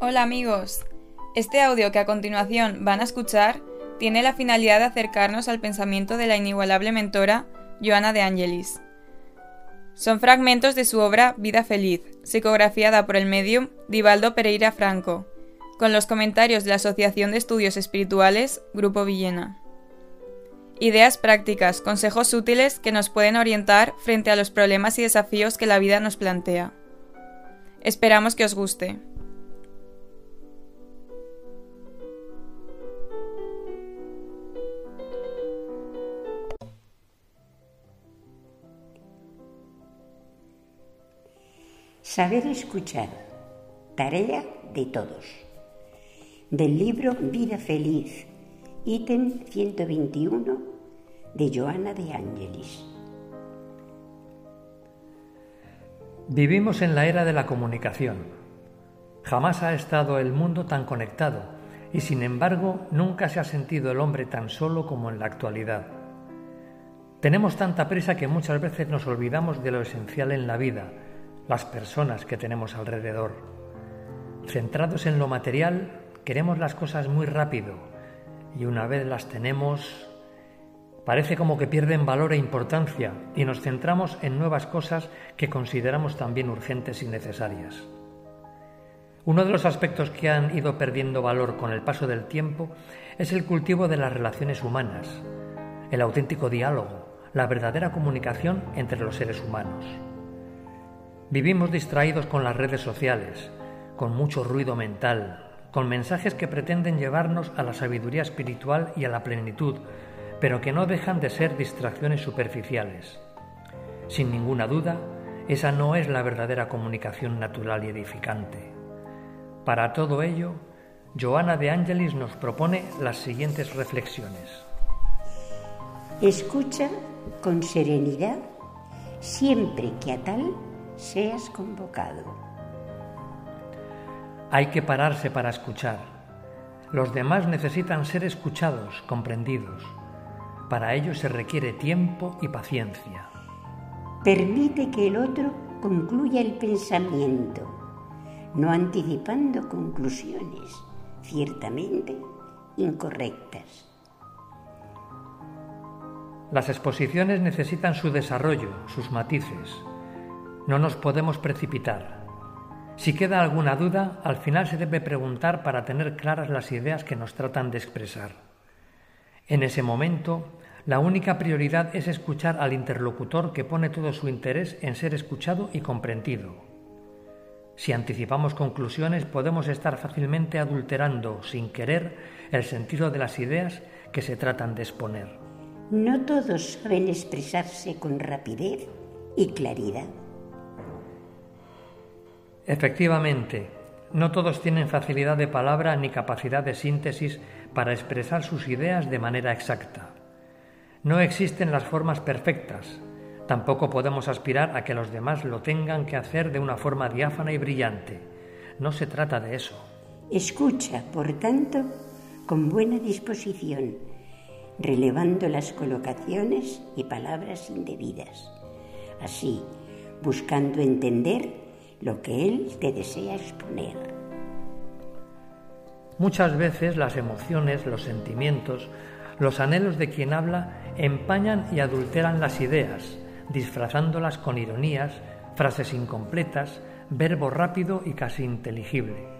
Hola amigos, este audio que a continuación van a escuchar tiene la finalidad de acercarnos al pensamiento de la inigualable mentora Joana de Angelis. Son fragmentos de su obra Vida Feliz, psicografiada por el medium Divaldo Pereira Franco, con los comentarios de la Asociación de Estudios Espirituales Grupo Villena. Ideas prácticas, consejos útiles que nos pueden orientar frente a los problemas y desafíos que la vida nos plantea. Esperamos que os guste. Saber escuchar. Tarea de todos. Del libro Vida Feliz, ítem 121 de Joana de Ángelis. Vivimos en la era de la comunicación. Jamás ha estado el mundo tan conectado y sin embargo nunca se ha sentido el hombre tan solo como en la actualidad. Tenemos tanta prisa que muchas veces nos olvidamos de lo esencial en la vida, las personas que tenemos alrededor. Centrados en lo material, queremos las cosas muy rápido y una vez las tenemos, parece como que pierden valor e importancia y nos centramos en nuevas cosas que consideramos también urgentes y necesarias. Uno de los aspectos que han ido perdiendo valor con el paso del tiempo es el cultivo de las relaciones humanas, el auténtico diálogo, la verdadera comunicación entre los seres humanos. Vivimos distraídos con las redes sociales, con mucho ruido mental, con mensajes que pretenden llevarnos a la sabiduría espiritual y a la plenitud, pero que no dejan de ser distracciones superficiales. Sin ninguna duda, esa no es la verdadera comunicación natural y edificante. Para todo ello, Joana de Angelis nos propone las siguientes reflexiones. Escucha con serenidad siempre que a tal seas convocado. Hay que pararse para escuchar. Los demás necesitan ser escuchados, comprendidos. Para ello se requiere tiempo y paciencia. Permite que el otro concluya el pensamiento, no anticipando conclusiones, ciertamente incorrectas. Las exposiciones necesitan su desarrollo, sus matices, no nos podemos precipitar. Si queda alguna duda, al final se debe preguntar para tener claras las ideas que nos tratan de expresar. En ese momento, la única prioridad es escuchar al interlocutor que pone todo su interés en ser escuchado y comprendido. Si anticipamos conclusiones podemos estar fácilmente adulterando, sin querer, el sentido de las ideas que se tratan de exponer. No todos saben expresarse con rapidez y claridad. Efectivamente, no todos tienen facilidad de palabra ni capacidad de síntesis para expresar sus ideas de manera exacta. No existen las formas perfectas. Tampoco podemos aspirar a que los demás lo tengan que hacer de una forma diáfana y brillante. No se trata de eso. Escucha, por tanto, con buena disposición, relevando las colocaciones y palabras indebidas. Así, buscando entender lo que Él te desea exponer. Muchas veces las emociones, los sentimientos, los anhelos de quien habla empañan y adulteran las ideas, disfrazándolas con ironías, frases incompletas, verbo rápido y casi inteligible.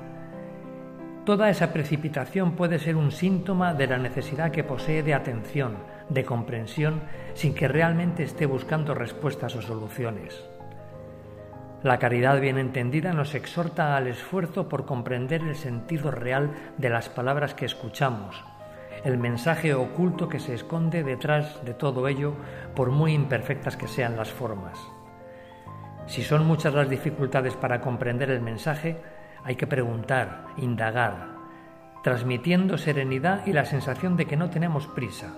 Toda esa precipitación puede ser un síntoma de la necesidad que posee de atención, de comprensión, sin que realmente esté buscando respuestas o soluciones. La caridad bien entendida nos exhorta al esfuerzo por comprender el sentido real de las palabras que escuchamos, el mensaje oculto que se esconde detrás de todo ello, por muy imperfectas que sean las formas. Si son muchas las dificultades para comprender el mensaje, hay que preguntar, indagar, transmitiendo serenidad y la sensación de que no tenemos prisa.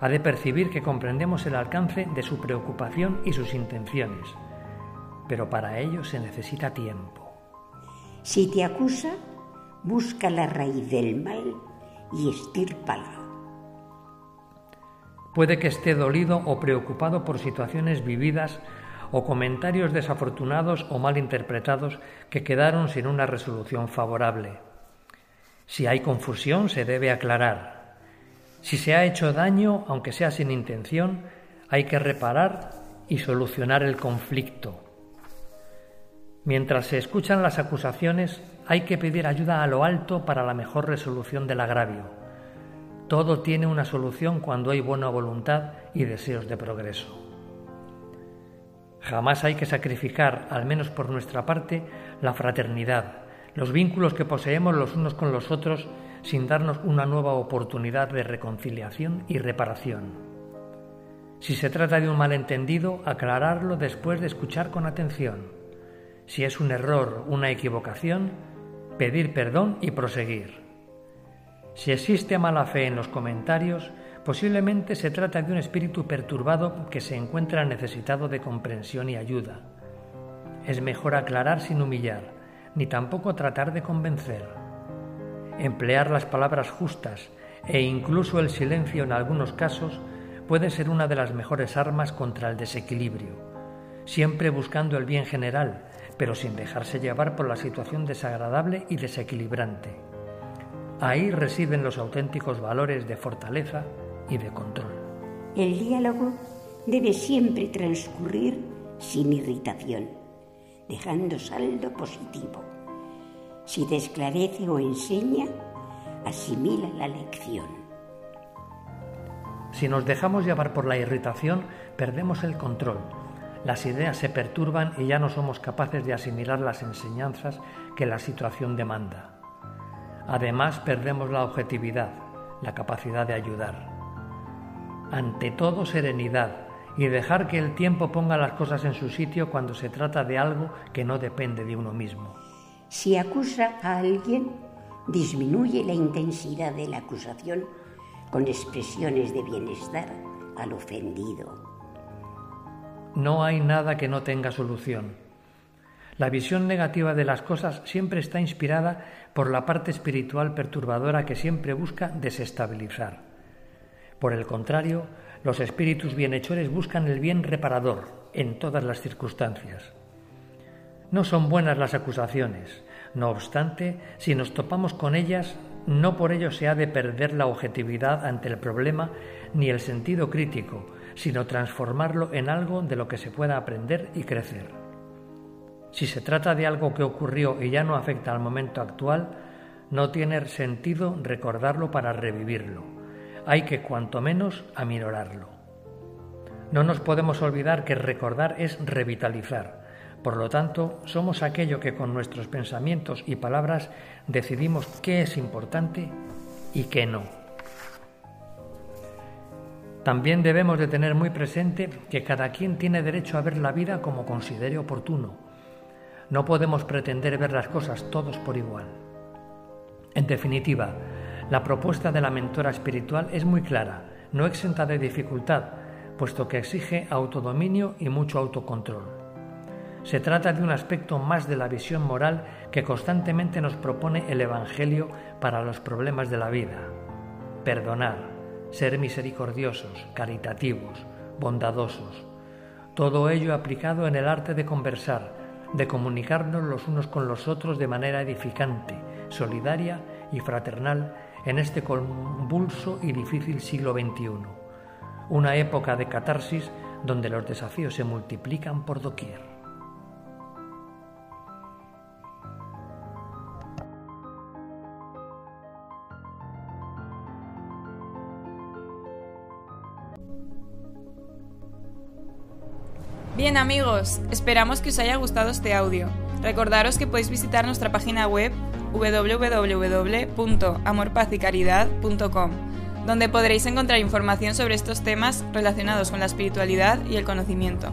Ha de percibir que comprendemos el alcance de su preocupación y sus intenciones pero para ello se necesita tiempo. Si te acusa, busca la raíz del mal y estírpala. Puede que esté dolido o preocupado por situaciones vividas o comentarios desafortunados o mal interpretados que quedaron sin una resolución favorable. Si hay confusión, se debe aclarar. Si se ha hecho daño, aunque sea sin intención, hay que reparar y solucionar el conflicto. Mientras se escuchan las acusaciones, hay que pedir ayuda a lo alto para la mejor resolución del agravio. Todo tiene una solución cuando hay buena voluntad y deseos de progreso. Jamás hay que sacrificar, al menos por nuestra parte, la fraternidad, los vínculos que poseemos los unos con los otros sin darnos una nueva oportunidad de reconciliación y reparación. Si se trata de un malentendido, aclararlo después de escuchar con atención. Si es un error, una equivocación, pedir perdón y proseguir. Si existe mala fe en los comentarios, posiblemente se trata de un espíritu perturbado que se encuentra necesitado de comprensión y ayuda. Es mejor aclarar sin humillar, ni tampoco tratar de convencer. Emplear las palabras justas e incluso el silencio en algunos casos puede ser una de las mejores armas contra el desequilibrio, siempre buscando el bien general, pero sin dejarse llevar por la situación desagradable y desequilibrante. Ahí residen los auténticos valores de fortaleza y de control. El diálogo debe siempre transcurrir sin irritación, dejando saldo positivo. Si desclarece o enseña, asimila la lección. Si nos dejamos llevar por la irritación, perdemos el control. Las ideas se perturban y ya no somos capaces de asimilar las enseñanzas que la situación demanda. Además, perdemos la objetividad, la capacidad de ayudar. Ante todo, serenidad y dejar que el tiempo ponga las cosas en su sitio cuando se trata de algo que no depende de uno mismo. Si acusa a alguien, disminuye la intensidad de la acusación con expresiones de bienestar al ofendido. No hay nada que no tenga solución. La visión negativa de las cosas siempre está inspirada por la parte espiritual perturbadora que siempre busca desestabilizar. Por el contrario, los espíritus bienhechores buscan el bien reparador en todas las circunstancias. No son buenas las acusaciones. No obstante, si nos topamos con ellas, no por ello se ha de perder la objetividad ante el problema ni el sentido crítico, sino transformarlo en algo de lo que se pueda aprender y crecer. Si se trata de algo que ocurrió y ya no afecta al momento actual, no tiene sentido recordarlo para revivirlo. Hay que cuanto menos aminorarlo. No nos podemos olvidar que recordar es revitalizar, por lo tanto, somos aquello que con nuestros pensamientos y palabras decidimos qué es importante y qué no. También debemos de tener muy presente que cada quien tiene derecho a ver la vida como considere oportuno. No podemos pretender ver las cosas todos por igual. En definitiva, la propuesta de la mentora espiritual es muy clara, no exenta de dificultad, puesto que exige autodominio y mucho autocontrol. Se trata de un aspecto más de la visión moral que constantemente nos propone el Evangelio para los problemas de la vida. Perdonar, ser misericordiosos, caritativos, bondadosos. Todo ello aplicado en el arte de conversar, de comunicarnos los unos con los otros de manera edificante, solidaria y fraternal en este convulso y difícil siglo XXI. Una época de catarsis donde los desafíos se multiplican por doquier. Bien amigos, esperamos que os haya gustado este audio. Recordaros que podéis visitar nuestra página web www.amorpazycaridad.com, donde podréis encontrar información sobre estos temas relacionados con la espiritualidad y el conocimiento.